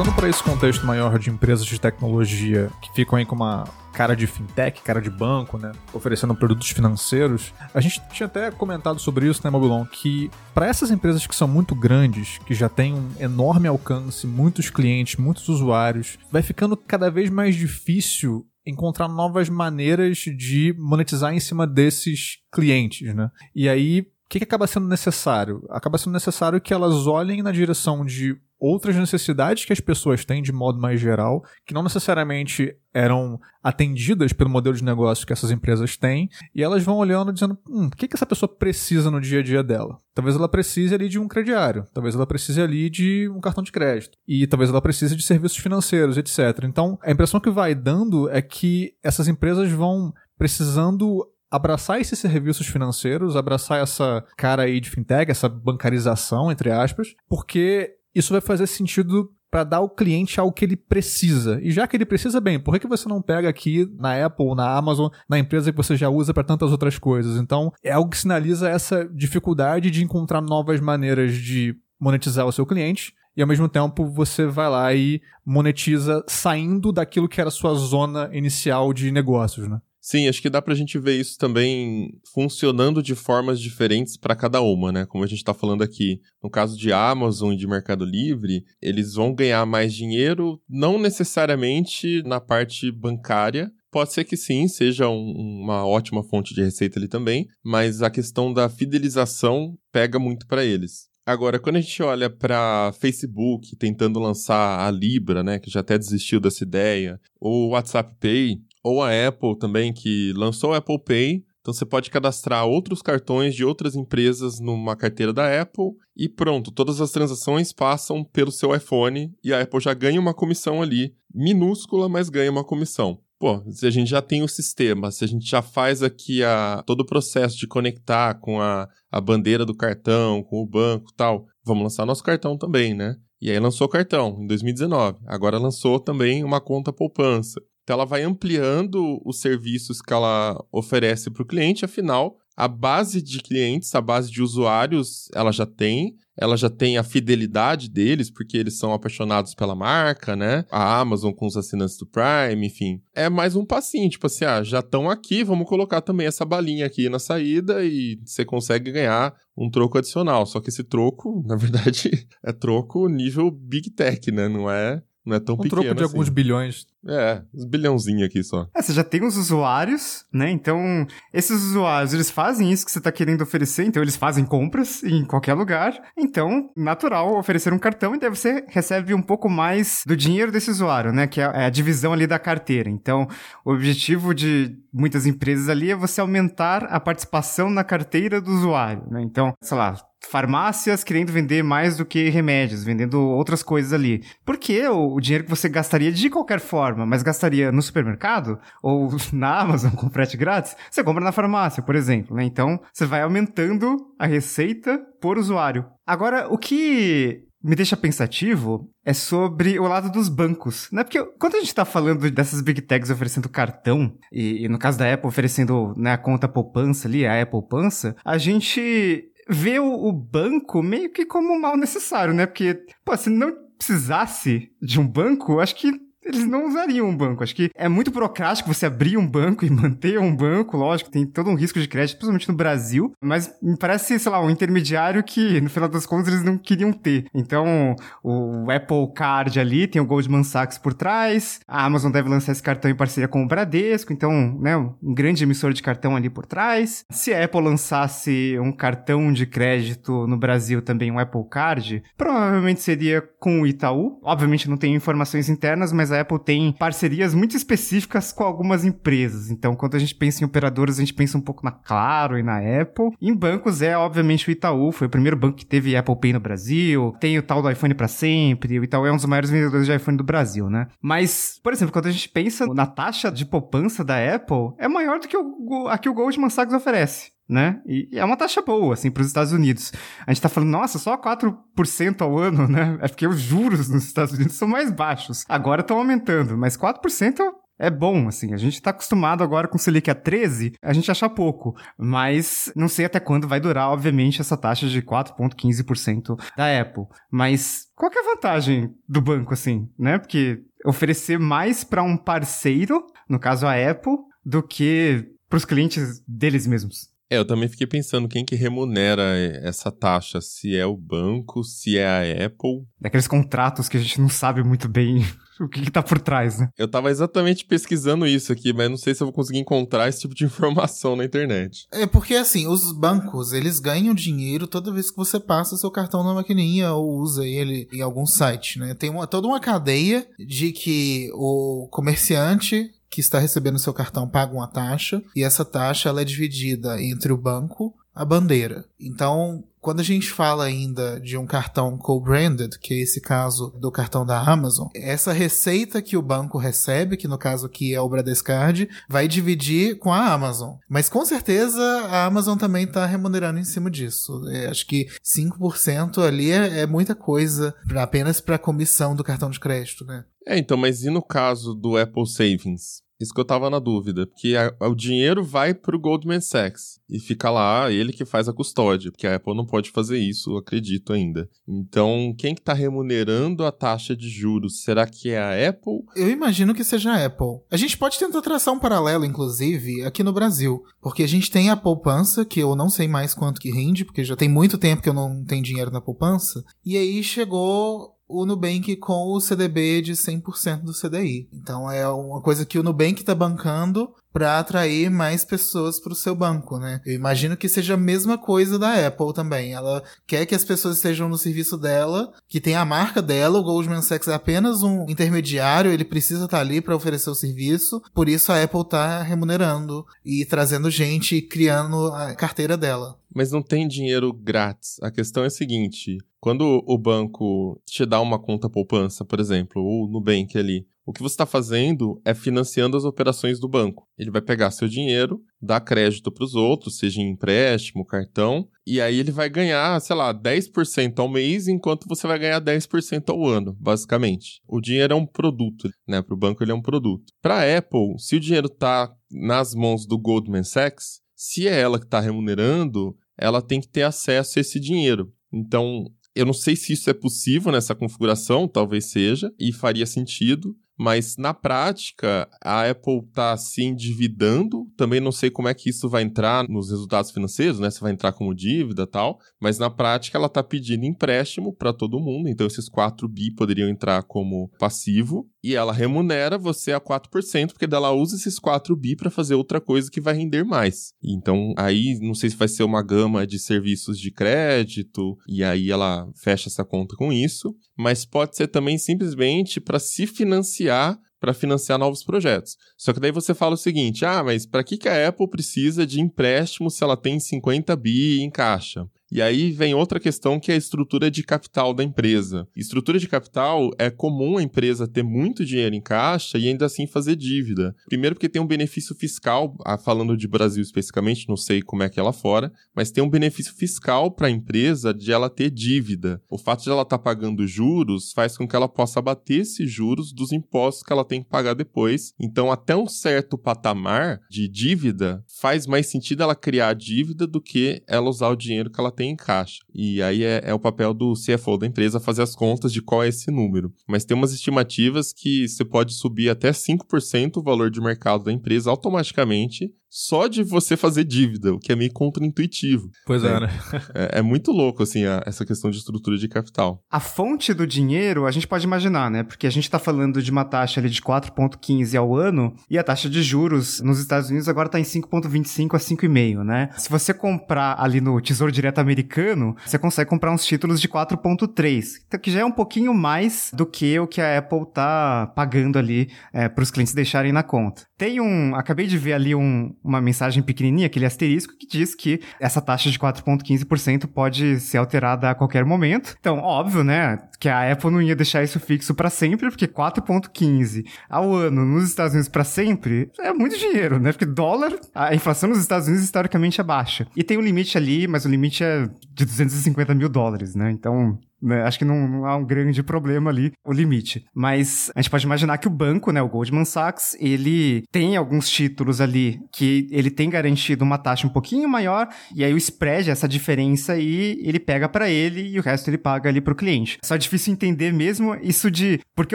Voltando para esse contexto maior de empresas de tecnologia que ficam aí com uma cara de fintech, cara de banco, né, oferecendo produtos financeiros, a gente tinha até comentado sobre isso, né, Mobilon, que para essas empresas que são muito grandes, que já têm um enorme alcance, muitos clientes, muitos usuários, vai ficando cada vez mais difícil encontrar novas maneiras de monetizar em cima desses clientes, né? E aí, o que, que acaba sendo necessário? Acaba sendo necessário que elas olhem na direção de outras necessidades que as pessoas têm de modo mais geral, que não necessariamente eram atendidas pelo modelo de negócio que essas empresas têm, e elas vão olhando dizendo, hum, o que, que essa pessoa precisa no dia a dia dela? Talvez ela precise ali de um crediário, talvez ela precise ali de um cartão de crédito, e talvez ela precise de serviços financeiros, etc. Então, a impressão que vai dando é que essas empresas vão precisando abraçar esses serviços financeiros, abraçar essa cara aí de fintech, essa bancarização, entre aspas, porque isso vai fazer sentido para dar ao cliente algo que ele precisa. E já que ele precisa bem, por que você não pega aqui na Apple na Amazon, na empresa que você já usa para tantas outras coisas? Então, é algo que sinaliza essa dificuldade de encontrar novas maneiras de monetizar o seu cliente. E ao mesmo tempo você vai lá e monetiza saindo daquilo que era a sua zona inicial de negócios, né?
Sim, acho que dá pra gente ver isso também funcionando de formas diferentes para cada uma, né? Como a gente tá falando aqui. No caso de Amazon e de Mercado Livre, eles vão ganhar mais dinheiro, não necessariamente na parte bancária, Pode ser que sim, seja um, uma ótima fonte de receita ali também, mas a questão da fidelização pega muito para eles. Agora, quando a gente olha para Facebook tentando lançar a Libra, né, que já até desistiu dessa ideia, ou WhatsApp Pay, ou a Apple também, que lançou o Apple Pay. Então você pode cadastrar outros cartões de outras empresas numa carteira da Apple e pronto, todas as transações passam pelo seu iPhone e a Apple já ganha uma comissão ali, minúscula, mas ganha uma comissão. pô, se a gente já tem o sistema, se a gente já faz aqui a, todo o processo de conectar com a, a bandeira do cartão, com o banco tal, vamos lançar nosso cartão também, né? E aí lançou o cartão em 2019. Agora lançou também uma conta poupança. Então ela vai ampliando os serviços que ela oferece para o cliente, afinal, a base de clientes, a base de usuários, ela já tem, ela já tem a fidelidade deles, porque eles são apaixonados pela marca, né? A Amazon com os assinantes do Prime, enfim. É mais um passinho, tipo assim, ah, já estão aqui, vamos colocar também essa balinha aqui na saída e você consegue ganhar um troco adicional. Só que esse troco, (laughs) na verdade, é troco nível Big Tech, né? Não é não é tão
um
pequeno
troco de
assim.
alguns bilhões.
É, uns bilhãozinhos aqui só.
É, você já tem os usuários, né? Então, esses usuários, eles fazem isso que você está querendo oferecer, então eles fazem compras em qualquer lugar. Então, natural oferecer um cartão e daí você recebe um pouco mais do dinheiro desse usuário, né? Que é a divisão ali da carteira. Então, o objetivo de muitas empresas ali é você aumentar a participação na carteira do usuário, né? Então, sei lá, farmácias querendo vender mais do que remédios, vendendo outras coisas ali. Porque o, o dinheiro que você gastaria de qualquer forma, mas gastaria no supermercado ou (laughs) na Amazon com frete grátis, você compra na farmácia, por exemplo. Né? Então, você vai aumentando a receita por usuário. Agora, o que me deixa pensativo é sobre o lado dos bancos, né? Porque quando a gente tá falando dessas big techs oferecendo cartão, e, e no caso da Apple oferecendo né, a conta poupança ali, a Apple Poupança, a gente vê o, o, banco meio que como um mal necessário, né? Porque, pô, se não precisasse de um banco, acho que eles não usariam um banco. Acho que é muito burocrático você abrir um banco (laughs) e manter um banco, lógico, tem todo um risco de crédito, principalmente no Brasil, mas me parece, sei lá, um intermediário que, no final das contas, eles não queriam ter. Então, o Apple Card ali tem o Goldman Sachs por trás, a Amazon deve lançar esse cartão em parceria com o Bradesco, então, né, um grande emissor de cartão ali por trás. Se a Apple lançasse um cartão de crédito no Brasil também, um Apple Card, provavelmente seria com o Itaú. Obviamente não tem informações internas, mas a Apple tem parcerias muito específicas com algumas empresas. Então, quando a gente pensa em operadoras, a gente pensa um pouco na Claro e na Apple. Em bancos é, obviamente, o Itaú. Foi o primeiro banco que teve Apple Pay no Brasil. Tem o tal do iPhone para sempre. O Itaú é um dos maiores vendedores de iPhone do Brasil, né? Mas, por exemplo, quando a gente pensa na taxa de poupança da Apple, é maior do que o, a que o Goldman Sachs oferece né? E é uma taxa boa, assim, para os Estados Unidos. A gente tá falando, nossa, só 4% ao ano, né? É porque os juros nos Estados Unidos são mais baixos. Agora estão aumentando, mas 4% é bom, assim. A gente tá acostumado agora com o Selic a 13, a gente acha pouco. Mas não sei até quando vai durar, obviamente, essa taxa de 4,15% da Apple. Mas qual é a vantagem do banco, assim, né? Porque oferecer mais para um parceiro, no caso a Apple, do que para os clientes deles mesmos.
É, eu também fiquei pensando quem que remunera essa taxa, se é o banco, se é a Apple.
Daqueles contratos que a gente não sabe muito bem (laughs) o que, que tá por trás, né?
Eu tava exatamente pesquisando isso aqui, mas não sei se eu vou conseguir encontrar esse tipo de (laughs) informação na internet.
É porque assim, os bancos, eles ganham dinheiro toda vez que você passa seu cartão na maquininha ou usa ele em algum site, né? Tem uma, toda uma cadeia de que o comerciante que está recebendo seu cartão paga uma taxa e essa taxa ela é dividida entre o banco a bandeira. Então, quando a gente fala ainda de um cartão co-branded, que é esse caso do cartão da Amazon, essa receita que o banco recebe, que no caso aqui é o Bradescard, vai dividir com a Amazon. Mas com certeza a Amazon também está remunerando em cima disso. É, acho que 5% ali é, é, muita coisa apenas para a comissão do cartão de crédito, né?
É, então, mas e no caso do Apple Savings? Isso que eu tava na dúvida, porque a, o dinheiro vai pro Goldman Sachs e fica lá ele que faz a custódia, porque a Apple não pode fazer isso, acredito ainda. Então, quem que tá remunerando a taxa de juros? Será que é a Apple?
Eu imagino que seja a Apple. A gente pode tentar traçar um paralelo, inclusive, aqui no Brasil, porque a gente tem a poupança, que eu não sei mais quanto que rende, porque já tem muito tempo que eu não tenho dinheiro na poupança, e aí chegou o Nubank com o CDB de 100% do CDI. Então é uma coisa que o Nubank está bancando para atrair mais pessoas para o seu banco, né? Eu imagino que seja a mesma coisa da Apple também. Ela quer que as pessoas estejam no serviço dela, que tem a marca dela. O Goldman Sachs é apenas um intermediário, ele precisa estar tá ali para oferecer o serviço. Por isso a Apple está remunerando e trazendo gente e criando a carteira dela.
Mas não tem dinheiro grátis. A questão é a seguinte: quando o banco te dá uma conta poupança, por exemplo, ou Nubank ali, o que você está fazendo é financiando as operações do banco. Ele vai pegar seu dinheiro, dar crédito para os outros, seja em empréstimo, cartão, e aí ele vai ganhar, sei lá, 10% ao mês, enquanto você vai ganhar 10% ao ano, basicamente. O dinheiro é um produto, né? Para o banco ele é um produto. Para a Apple, se o dinheiro está nas mãos do Goldman Sachs, se é ela que está remunerando, ela tem que ter acesso a esse dinheiro. Então, eu não sei se isso é possível nessa configuração, talvez seja, e faria sentido, mas na prática a Apple está se endividando. Também não sei como é que isso vai entrar nos resultados financeiros, né? Se vai entrar como dívida tal, mas na prática ela está pedindo empréstimo para todo mundo. Então esses 4 bi poderiam entrar como passivo e ela remunera você a 4%, porque ela usa esses 4 bi para fazer outra coisa que vai render mais. Então aí não sei se vai ser uma gama de serviços de crédito e aí ela fecha essa conta com isso, mas pode ser também simplesmente para se financiar para financiar novos projetos. Só que daí você fala o seguinte: ah, mas para que, que a Apple precisa de empréstimo se ela tem 50 bi em caixa? E aí vem outra questão que é a estrutura de capital da empresa. Estrutura de capital é comum a empresa ter muito dinheiro em caixa e ainda assim fazer dívida. Primeiro porque tem um benefício fiscal, ah, falando de Brasil especificamente, não sei como é que é lá fora, mas tem um benefício fiscal para a empresa de ela ter dívida. O fato de ela estar tá pagando juros faz com que ela possa abater esses juros dos impostos que ela tem que pagar depois. Então, até um certo patamar de dívida, faz mais sentido ela criar dívida do que ela usar o dinheiro que ela tem em caixa. E aí é, é, o papel do CFO da empresa fazer as contas de qual é esse número. Mas tem umas estimativas que você pode subir até 5% o valor de mercado da empresa automaticamente só de você fazer dívida, o que é meio contraintuitivo.
Pois é, é né?
É, é, muito louco, assim, a, essa questão de estrutura de capital.
A fonte do dinheiro, a gente pode imaginar, né? Porque a gente está falando de uma taxa ali de 4,15 ao ano e a taxa de juros nos Estados Unidos agora está em 5,25 a 5,5, né? Se você comprar ali no Tesouro Direto Americano, você consegue comprar uns títulos de 4,3, então que já é um pouquinho mais do que o que a Apple tá pagando ali é, para os clientes deixarem na conta. Tem um, acabei de ver ali um, uma mensagem pequenininha, aquele asterisco, que diz que essa taxa de 4,15% pode ser alterada a qualquer momento. Então, óbvio, né, que a Apple não ia deixar isso fixo para sempre, porque 4,15 ao ano nos Estados Unidos para sempre é muito dinheiro, né? Porque dólar, a inflação nos Estados Unidos historicamente é baixa. E tem um limite ali, mas o limite é de 250 mil dólares, né? Então, né? Acho que não, não, há um grande problema ali, o limite. Mas a gente pode imaginar que o banco, né, o Goldman Sachs, ele tem alguns títulos ali que ele tem garantido uma taxa um pouquinho maior, e aí o spread, essa diferença aí, ele pega para ele e o resto ele paga ali pro cliente. Só é difícil entender mesmo isso de por que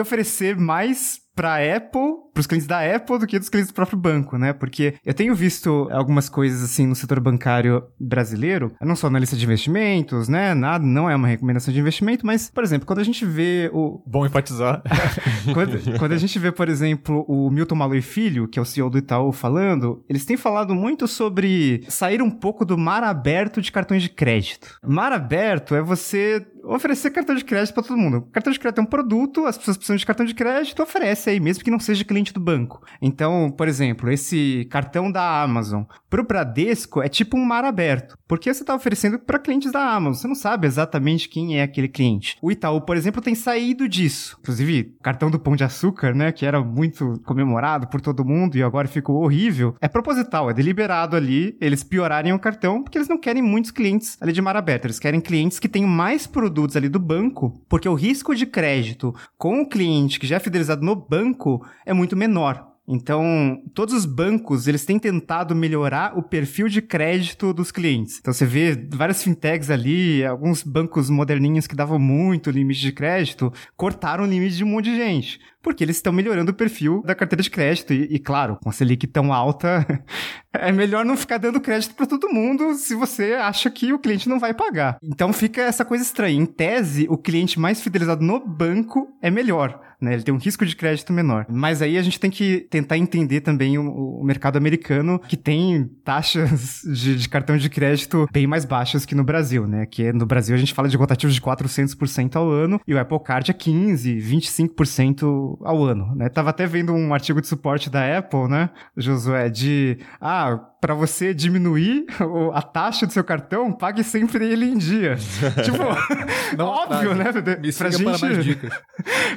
oferecer mais para Apple, para os clientes da Apple do que dos clientes do próprio banco, né? Porque eu tenho visto algumas coisas assim no setor bancário brasileiro, não só na lista de investimentos, né? Nada, não é uma recomendação de investimento, mas, por exemplo, quando a gente vê o
bom enfatizar. (laughs)
quando, quando, a gente vê, por exemplo, o Milton Maloi Filho, que é o CEO do Itaú, falando, eles têm falado muito sobre sair um pouco do mar aberto de cartões de crédito. Mar aberto é você oferecer cartão de crédito para todo mundo. Cartão de crédito é um produto, as pessoas precisam de cartão de crédito, oferece aí, mesmo que não seja cliente do banco. Então, por exemplo, esse cartão da Amazon, para o Bradesco é tipo um mar aberto, porque você está oferecendo para clientes da Amazon, você não sabe exatamente quem é aquele cliente. O Itaú, por exemplo, tem saído disso. Inclusive, cartão do Pão de Açúcar, né, que era muito comemorado por todo mundo e agora ficou horrível, é proposital, é deliberado ali eles piorarem o cartão porque eles não querem muitos clientes ali de mar aberto, eles querem clientes que tenham mais produtos produtos ali do banco, porque o risco de crédito com o cliente que já é fidelizado no banco é muito menor. Então, todos os bancos, eles têm tentado melhorar o perfil de crédito dos clientes. Então, você vê várias fintechs ali, alguns bancos moderninhos que davam muito limite de crédito, cortaram o limite de um monte de gente porque eles estão melhorando o perfil da carteira de crédito. E, e, claro, com a Selic tão alta, (laughs) é melhor não ficar dando crédito para todo mundo se você acha que o cliente não vai pagar. Então fica essa coisa estranha. Em tese, o cliente mais fidelizado no banco é melhor. Né? Ele tem um risco de crédito menor. Mas aí a gente tem que tentar entender também o, o mercado americano, que tem taxas de, de, cartão de crédito bem mais baixas que no Brasil, né? Que no Brasil a gente fala de rotativos de 400% ao ano e o Apple Card é 15, 25% ao ano, né? Tava até vendo um artigo de suporte da Apple, né, Josué, de ah, para você diminuir a taxa do seu cartão, pague sempre ele em dia. (laughs) tipo, Não óbvio, né?
Me pra gente, para mais (laughs) dicas.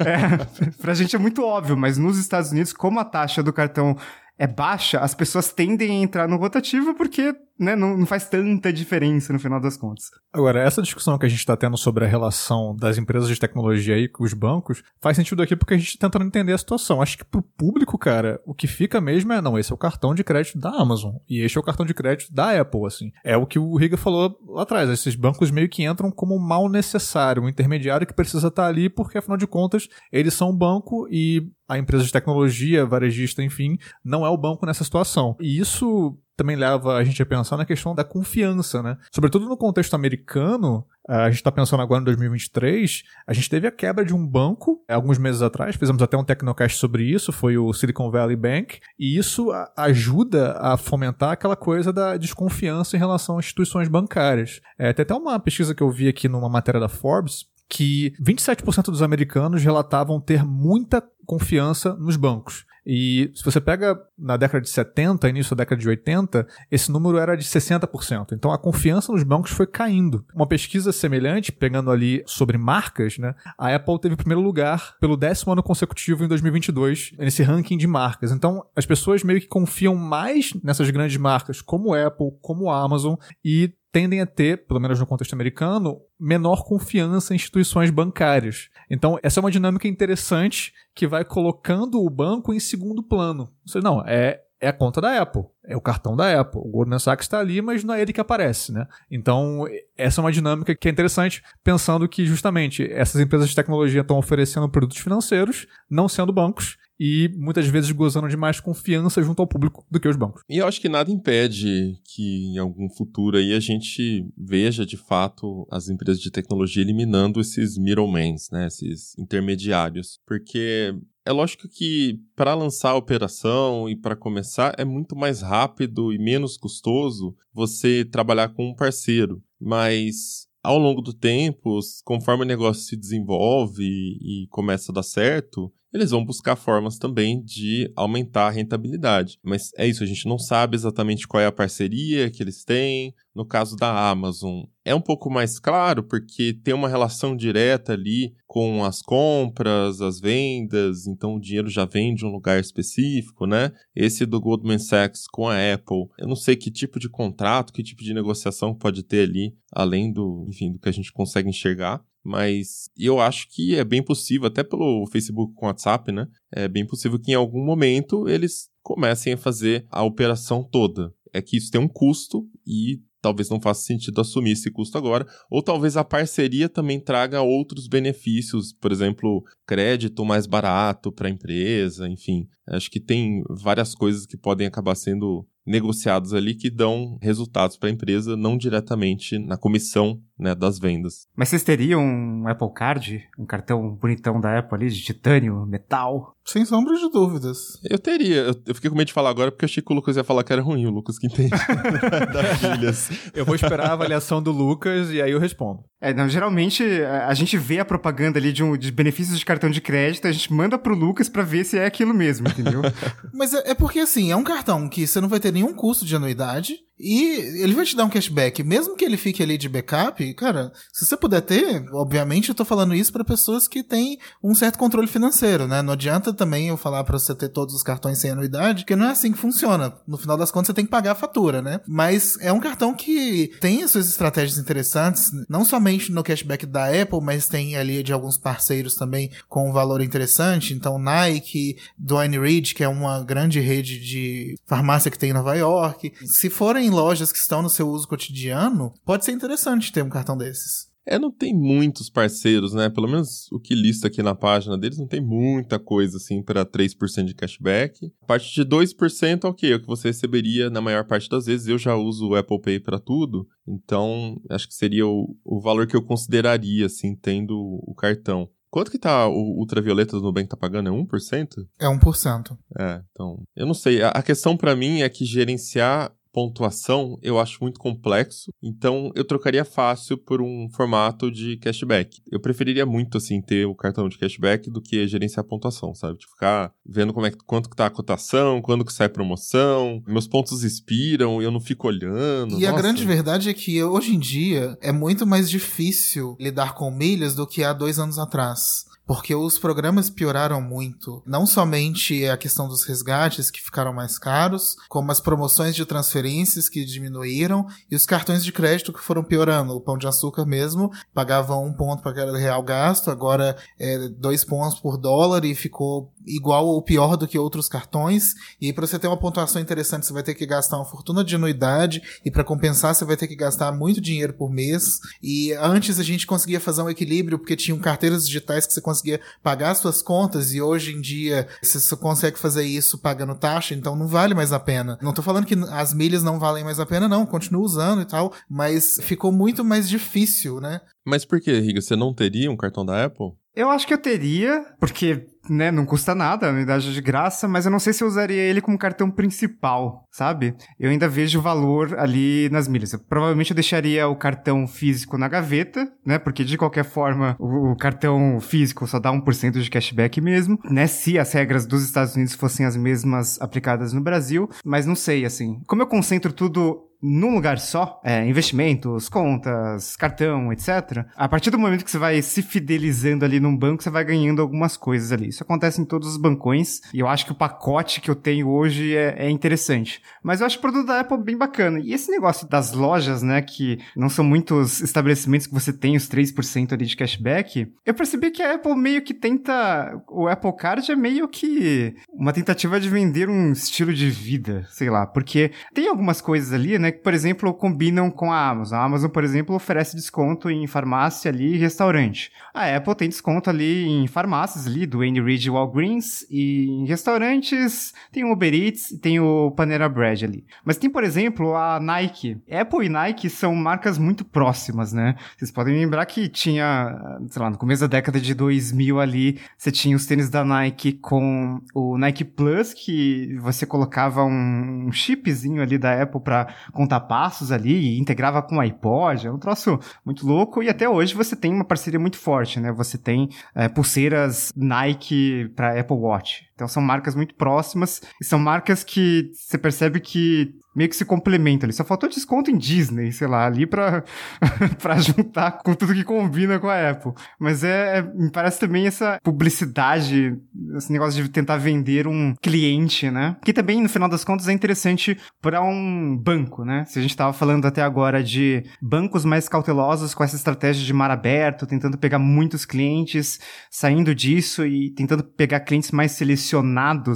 é, pra gente é muito óbvio, mas nos Estados Unidos, como a taxa do cartão é baixa, as pessoas tendem a entrar no rotativo porque né, não, não, faz tanta diferença no final das contas.
Agora, essa discussão que a gente está tendo sobre a relação das empresas de tecnologia aí com os bancos faz sentido aqui porque a gente está tentando entender a situação. Acho que pro público, cara, o que fica mesmo é, não, esse é o cartão de crédito da Amazon e este é o cartão de crédito da Apple, assim. É o que o Riga falou lá atrás, esses bancos meio que entram como mal necessário, um intermediário que precisa estar tá ali porque, afinal de contas, eles são um banco e a empresa de tecnologia, varejista, enfim, não é o banco nessa situação. E isso também leva a gente a pensar na questão da confiança, né? Sobretudo no contexto americano, a gente está pensando agora em 2023, a gente teve a quebra de um banco alguns meses atrás, fizemos até um Tecnocast sobre isso, foi o Silicon Valley Bank, e isso ajuda a fomentar aquela coisa da desconfiança em relação às instituições bancárias. É, tem até uma pesquisa que eu vi aqui numa matéria da Forbes, que 27% dos americanos relatavam ter muita confiança nos bancos. E se você pega na década de 70, início da década de 80, esse número era de 60%. Então a confiança nos bancos foi caindo. Uma pesquisa semelhante, pegando ali sobre marcas, né? A Apple teve primeiro lugar pelo décimo ano consecutivo em 2022 nesse ranking de marcas. Então as pessoas meio que confiam mais nessas grandes marcas como Apple, como Amazon e tendem a ter, pelo menos no contexto americano, menor confiança em instituições bancárias. Então, essa é uma dinâmica interessante que vai colocando o banco em segundo plano. Seja, não, é, é a conta da Apple, é o cartão da Apple. O Goldman Sachs está ali, mas não é ele que aparece, né? Então, essa é uma dinâmica que é interessante, pensando que justamente essas empresas de tecnologia estão oferecendo produtos financeiros, não sendo bancos, e muitas vezes gozando de mais confiança junto ao público do que os bancos.
E eu acho que nada impede que em algum futuro aí a gente veja de fato as empresas de tecnologia eliminando esses middlemen, né, esses intermediários, porque é lógico que para lançar a operação e para começar é muito mais rápido e menos custoso você trabalhar com um parceiro, mas ao longo do tempo, conforme o negócio se desenvolve e começa a dar certo, eles vão buscar formas também de aumentar a rentabilidade. Mas é isso, a gente não sabe exatamente qual é a parceria que eles têm. No caso da Amazon, é um pouco mais claro porque tem uma relação direta ali com as compras, as vendas, então o dinheiro já vem de um lugar específico, né? Esse do Goldman Sachs com a Apple, eu não sei que tipo de contrato, que tipo de negociação pode ter ali, além do, enfim, do que a gente consegue enxergar. Mas eu acho que é bem possível, até pelo Facebook com WhatsApp, né? É bem possível que em algum momento eles comecem a fazer a operação toda. É que isso tem um custo e talvez não faça sentido assumir esse custo agora, ou talvez a parceria também traga outros benefícios, por exemplo, crédito mais barato para a empresa, enfim. Acho que tem várias coisas que podem acabar sendo negociados ali que dão resultados para a empresa, não diretamente na comissão né, das vendas.
Mas vocês teriam um Apple Card, um cartão bonitão da Apple ali, de titânio, metal?
Sem sombra de dúvidas.
Eu teria. Eu, fiquei com medo de falar agora porque achei que o Lucas ia falar que era ruim, o Lucas que entende (laughs) das filhas.
Eu vou esperar a avaliação do Lucas e aí eu respondo.
É, não, geralmente a gente vê a propaganda ali de, um, de benefícios de cartão de crédito, a gente manda pro Lucas para ver se é aquilo mesmo, entendeu? (laughs)
Mas é, é porque assim, é um cartão que você não vai ter nenhum custo de anuidade e ele vai te dar um cashback, mesmo que ele fique ali de backup, cara, se você puder ter, obviamente eu tô falando isso para pessoas que têm um certo controle financeiro, né? Não adianta também eu falar para você ter todos os cartões sem anuidade, porque não é assim que funciona. No final das contas você tem que pagar a fatura, né? Mas é um cartão que tem as suas estratégias interessantes, não somente no cashback da Apple, mas tem ali de alguns parceiros também com um valor interessante, então Nike, Dwayne Reed, que é uma grande rede de farmácia que tem em Nova York. Se forem lojas que estão no seu uso cotidiano, pode ser interessante ter um cartão desses.
É, não tem muitos parceiros, né? Pelo menos o que lista aqui na página deles, não tem muita coisa assim para 3% de cashback. A parte de 2%, ok, é o que você receberia na maior parte das vezes. Eu já uso o Apple Pay para tudo, então acho que seria o, o valor que eu consideraria, assim, tendo o cartão. Quanto que tá o ultravioleta do Nubank tá pagando? É 1%?
É 1%.
É, então. Eu não sei. A, a questão para mim é que gerenciar pontuação eu acho muito complexo, então eu trocaria fácil por um formato de cashback. Eu preferiria muito, assim, ter o cartão de cashback do que gerenciar a pontuação, sabe? De ficar vendo como é, quanto que tá a cotação, quando que sai promoção, meus pontos expiram e eu não fico olhando.
E
Nossa.
a grande verdade é que hoje em dia é muito mais difícil lidar com milhas do que há dois anos atrás. Porque os programas pioraram muito. Não somente a questão dos resgates, que ficaram mais caros, como as promoções de transferências que diminuíram e os cartões de crédito que foram piorando. O pão de açúcar mesmo pagava um ponto para cada real gasto, agora é dois pontos por dólar e ficou igual ou pior do que outros cartões. E para você ter uma pontuação interessante, você vai ter que gastar uma fortuna de anuidade e para compensar, você vai ter que gastar muito dinheiro por mês. E antes a gente conseguia fazer um equilíbrio porque tinham carteiras digitais que você conseguia pagar suas contas e hoje em dia você só consegue fazer isso pagando taxa, então não vale mais a pena. Não tô falando que as milhas não valem mais a pena, não, continuo usando e tal, mas ficou muito mais difícil, né?
Mas por que, Riga? Você não teria um cartão da Apple?
Eu acho que eu teria, porque, né, não custa nada, a unidade é de graça, mas eu não sei se eu usaria ele como cartão principal, sabe? Eu ainda vejo valor ali nas milhas. Eu, provavelmente eu deixaria o cartão físico na gaveta, né, porque de qualquer forma o, o cartão físico só dá 1% de cashback mesmo, né, se as regras dos Estados Unidos fossem as mesmas aplicadas no Brasil, mas não sei, assim. Como eu concentro tudo num lugar só, é, investimentos, contas, cartão, etc. A partir do momento que você vai se fidelizando ali num banco, você vai ganhando algumas coisas ali. Isso acontece em todos os bancões e eu acho que o pacote que eu tenho hoje é, é interessante. Mas eu acho o produto da Apple bem bacana. E esse negócio das lojas, né, que não são muitos estabelecimentos que você tem os 3% ali de cashback, eu percebi que a Apple meio que tenta, o Apple Card é meio que uma tentativa de vender um estilo de vida, sei lá, porque tem algumas coisas ali, né, que, por exemplo, combinam com a Amazon. A Amazon, por exemplo, oferece desconto em farmácia ali e restaurante. A Apple tem desconto ali em farmácias ali, do Andy Reid Walgreens, e em restaurantes tem o Uber Eats e tem o Panera Bread ali. Mas tem, por exemplo, a Nike. Apple e Nike são marcas muito próximas, né? Vocês podem lembrar que tinha, sei lá, no começo da década de 2000 ali, você tinha os tênis da Nike com o Nike Plus, que você colocava um chipzinho ali da Apple para contar passos ali integrava com o iPod, é um troço muito louco. E até hoje você tem uma parceria muito forte, né? Você tem é, pulseiras Nike para Apple Watch. Então são marcas muito próximas e são marcas que você percebe que meio que se complementam ali. Só faltou desconto em Disney, sei lá, ali pra, (laughs) pra juntar com tudo que combina com a Apple. Mas é, me parece também essa publicidade, esse negócio de tentar vender um cliente, né? Que também, no final das contas, é interessante para um banco, né? Se a gente tava falando até agora de bancos mais cautelosos com essa estratégia de mar aberto, tentando pegar muitos clientes, saindo disso e tentando pegar clientes mais selecionados,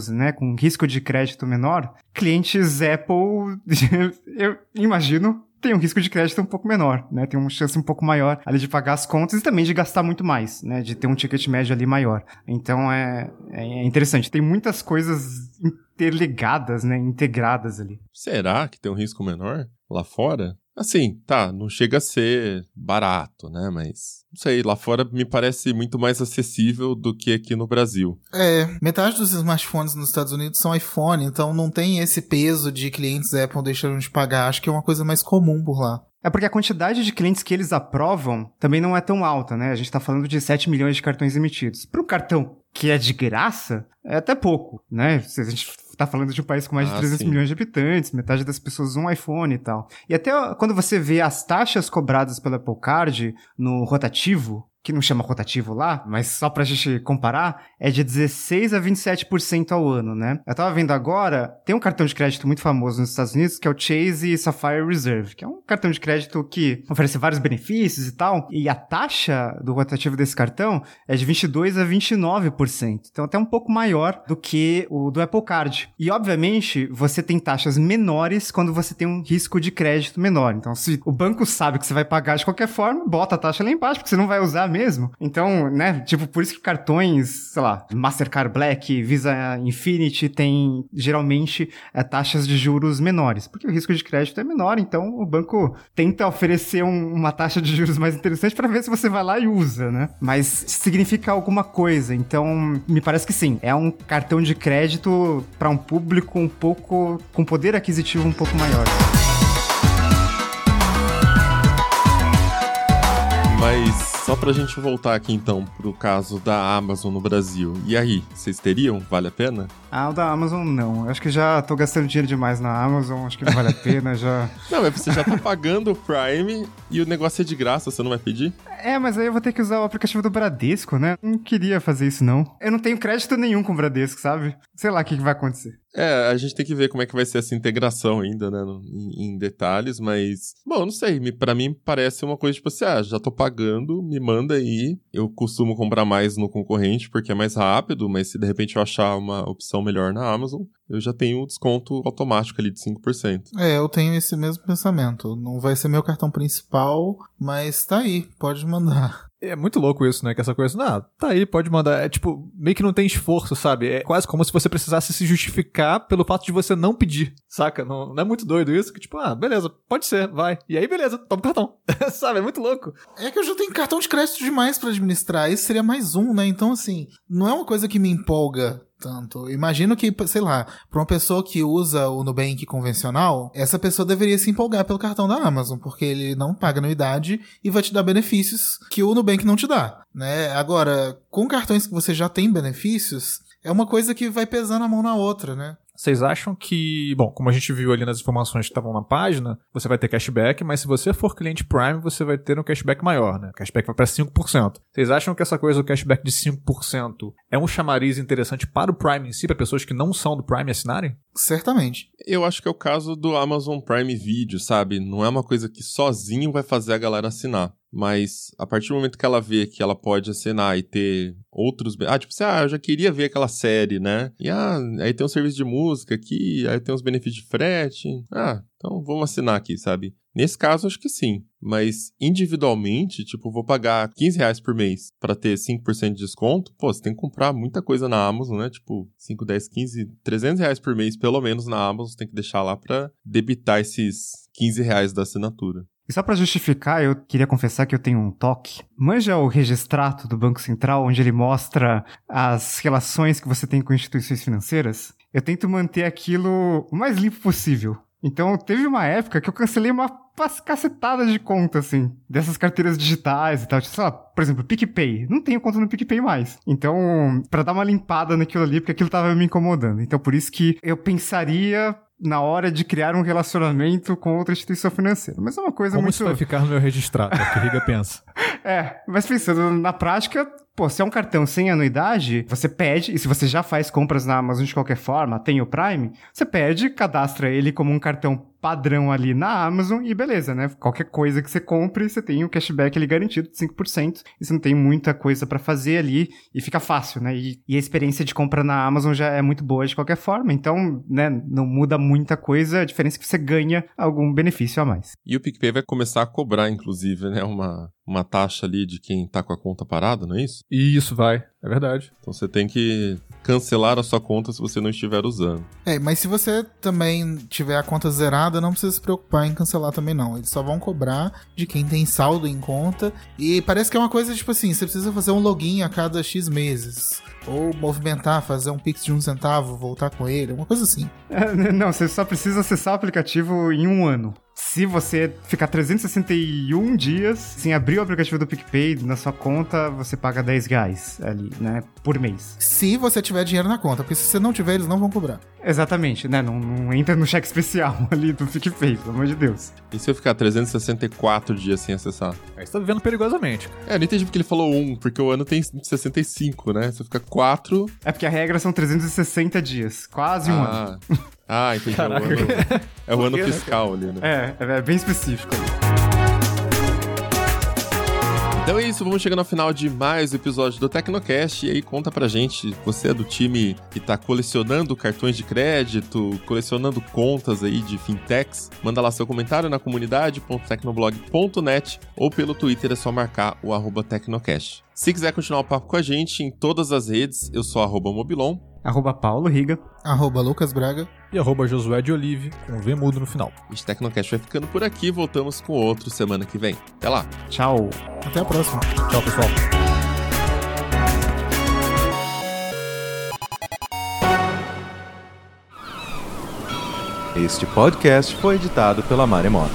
né? Com risco de crédito menor. Clientes Apple, (laughs) eu imagino, tem um risco de crédito um pouco menor, né? Tem uma chance um pouco maior ali de pagar as contas e também de gastar muito mais, né? De ter um ticket médio ali maior. Então é, é interessante. Tem muitas coisas interligadas, né? Integradas ali.
Será que tem um risco menor lá fora? Assim, tá, não chega a ser barato, né? Mas, não sei, lá fora me parece muito mais acessível do que aqui no Brasil.
É, metade dos smartphones nos Estados Unidos são iPhone, então não tem esse peso de clientes Apple deixando de pagar. Acho que é uma coisa mais comum por lá.
É porque a quantidade de clientes que eles aprovam também não é tão alta, né? A gente tá falando de 7 milhões de cartões emitidos. Para um cartão que é de graça, é até pouco, né? Se a gente tá falando de um país com mais de
Ah,
300
sim.
milhões de habitantes, metade das pessoas usam um iPhone e tal. E até quando você vê as taxas cobradas pela Apple Card no rotativo, que não chama rotativo lá, mas só pra gente comparar, é de 16 a 27% ao ano, né? Eu tava vendo agora, tem um cartão de crédito muito famoso nos Estados Unidos, que é o Chase Sapphire Reserve, que é um cartão de crédito que oferece vários benefícios e tal, e a taxa do rotativo desse cartão é de 22 a 29%. Então até um pouco maior do que o do Apple Card. E obviamente, você tem taxas menores quando você tem um risco de crédito menor. Então se o banco sabe que você vai pagar de qualquer forma, bota a taxa lá embaixo, porque você não vai usar mesmo. Então, né, tipo, por isso que cartões, sei lá, Mastercard Black, Visa Infinity tem geralmente é, taxas de juros menores, porque o risco de crédito é menor, então o banco tenta oferecer um, uma taxa de juros mais interessante para ver se você vai lá e usa, né? Mas significa alguma coisa, então me parece que sim, é um cartão de crédito para um público um pouco com poder aquisitivo um pouco maior.
Mas só pra gente voltar aqui então pro caso da Amazon no Brasil. E aí, vocês teriam? Vale a pena?
Ah, o da Amazon não. Eu acho que já tô gastando dinheiro demais na Amazon, acho que não vale a pena, já. (laughs)
Não, mas você já tá pagando o Prime e o negócio é de graça, você não vai pedir?
É, mas aí eu vou ter que usar o aplicativo do Bradesco, né? Não queria fazer isso, não. Eu não tenho crédito nenhum com o Bradesco, sabe? Sei lá o que, que vai acontecer.
É, a gente tem que ver como é que vai ser essa integração ainda, né, no, em, em, detalhes, mas, bom, não sei, me, para mim parece uma coisa tipo assim, ah, já tô pagando, me manda aí, eu costumo comprar mais no concorrente porque é mais rápido, mas se de repente eu achar uma opção melhor na Amazon, eu já tenho um desconto automático ali de 5%.
É, eu tenho esse mesmo pensamento, não vai ser meu cartão principal, mas tá aí, pode mandar.
É muito louco isso, né? Que essa coisa, ah, tá aí, pode mandar. É tipo, meio que não tem esforço, sabe? É quase como se você precisasse se justificar pelo fato de você não pedir, saca? Não, não é muito doido isso? Que tipo, ah, beleza, pode ser, vai. E aí, beleza, toma o cartão. (laughs) sabe? É muito louco.
É que eu já tenho cartão de crédito demais para administrar. Isso seria mais um, né? Então, assim, não é uma coisa que me empolga tanto. Imagino que, sei lá, para uma pessoa que usa o Nubank convencional, essa pessoa deveria se empolgar pelo cartão da Amazon, porque ele não paga anuidade e vai te dar benefícios que o Nubank não te dá, né? Agora, com cartões que você já tem benefícios, é uma coisa que vai pesando a mão na outra, né?
Vocês acham que, bom, como a gente viu ali nas informações que estavam na página, você vai ter cashback, mas se você for cliente Prime, você vai ter um cashback maior, né? O cashback vai para 5%. Vocês acham que essa coisa do cashback de 5% é um chamariz interessante para o Prime em si, para pessoas que não são do Prime assinarem?
Certamente.
Eu acho que é o caso do Amazon Prime Video, sabe? Não é uma coisa que sozinho vai fazer a galera assinar. Mas a partir do momento que ela vê que ela pode assinar e ter outros. Ah, tipo assim, ah, eu já queria ver aquela série, né? E ah, aí tem um serviço de música aqui, aí tem uns benefícios de frete. Ah, então vamos assinar aqui, sabe? Nesse caso, acho que sim. Mas individualmente, tipo, vou pagar 15 reais por mês para ter 5% de desconto. Pô, você tem que comprar muita coisa na Amazon, né? Tipo, 5, 10, 15, 300 reais por mês, pelo menos na Amazon, você tem que deixar lá para debitar esses 15 reais da assinatura.
E só para justificar, eu queria confessar que eu tenho um toque. Manja o registrato do Banco Central, onde ele mostra as relações que você tem com instituições financeiras? Eu tento manter aquilo o mais limpo possível. Então, teve uma época que eu cancelei uma cacetada de conta, assim, dessas carteiras digitais e tal. Tipo, sei lá, por exemplo, PicPay. Não tenho conta no PicPay mais. Então, para dar uma limpada naquilo ali, porque aquilo tava me incomodando. Então, por isso que eu pensaria na hora de criar um relacionamento com outra instituição financeira. Mas é uma coisa
Como
muito...
isso vai ficar no meu registrado? É o que Riga pensa. (laughs)
é, mas pensando na prática, Pô, se é um cartão sem anuidade, você pede, e se você já faz compras na Amazon de qualquer forma, tem o Prime, você pede, cadastra ele como um cartão padrão ali na Amazon e beleza, né? Qualquer coisa que você compre, você tem o um cashback ali garantido de 5% e você não tem muita coisa para fazer ali e fica fácil, né? E, e, a experiência de compra na Amazon já é muito boa de qualquer forma, então, né, não muda muita coisa, a diferença é que você ganha algum benefício a mais.
E o PicPay vai começar a cobrar, inclusive, né, uma, uma taxa ali de quem tá com a conta parada, não é isso?
Isso, vai. É verdade.
Então você tem que cancelar a sua conta se você não estiver usando.
É, mas se você também tiver a conta zerada, não precisa se preocupar em cancelar também não. Eles só vão cobrar de quem tem saldo em conta. E parece que é uma coisa tipo assim, você precisa fazer um login a cada X meses. Ou movimentar, fazer um pix de um centavo, voltar com ele, uma coisa assim.
É, (laughs) não, você só precisa acessar o aplicativo em um ano. Se você ficar 361 dias sem abrir o aplicativo do PicPay na sua conta, você paga 10 reais ali, né? Por mês.
Se você tiver dinheiro na conta, porque se você não tiver, eles não vão cobrar.
Exatamente, né? Não, não entra no cheque especial (laughs) ali do PicPay, pelo amor de Deus.
E se eu ficar 364 dias sem acessar?
Aí você tá vivendo perigosamente.
É, não entendi porque ele falou um, porque o ano tem 65, né? Se eu ficar 4.
É porque a regra são 360 dias, quase um
ah.
ano. (laughs)
Ah, entendi. É o ano, é o ano fiscal ali, né?
É, é bem específico ali.
Então é isso, vamos chegando ao final de mais um episódio do Tecnocast. E aí conta pra gente, você é do time que tá colecionando cartões de crédito, colecionando contas aí de fintechs? Manda lá seu comentário na comunidade.tecnoblog.net ou pelo Twitter é só marcar o arroba Tecnocast. Se quiser continuar o papo com a gente em todas as redes, eu sou arroba Mobilon.
Arroba Paulo Riga.
Arroba Lucas Braga.
E arroba Josué de Olive, com V mudo no final.
Este Tecnocast vai ficando por aqui, voltamos com outro semana que vem. Até lá!
Tchau.
Até a próxima.
Tchau, pessoal.
Este podcast foi editado pela Maremoto.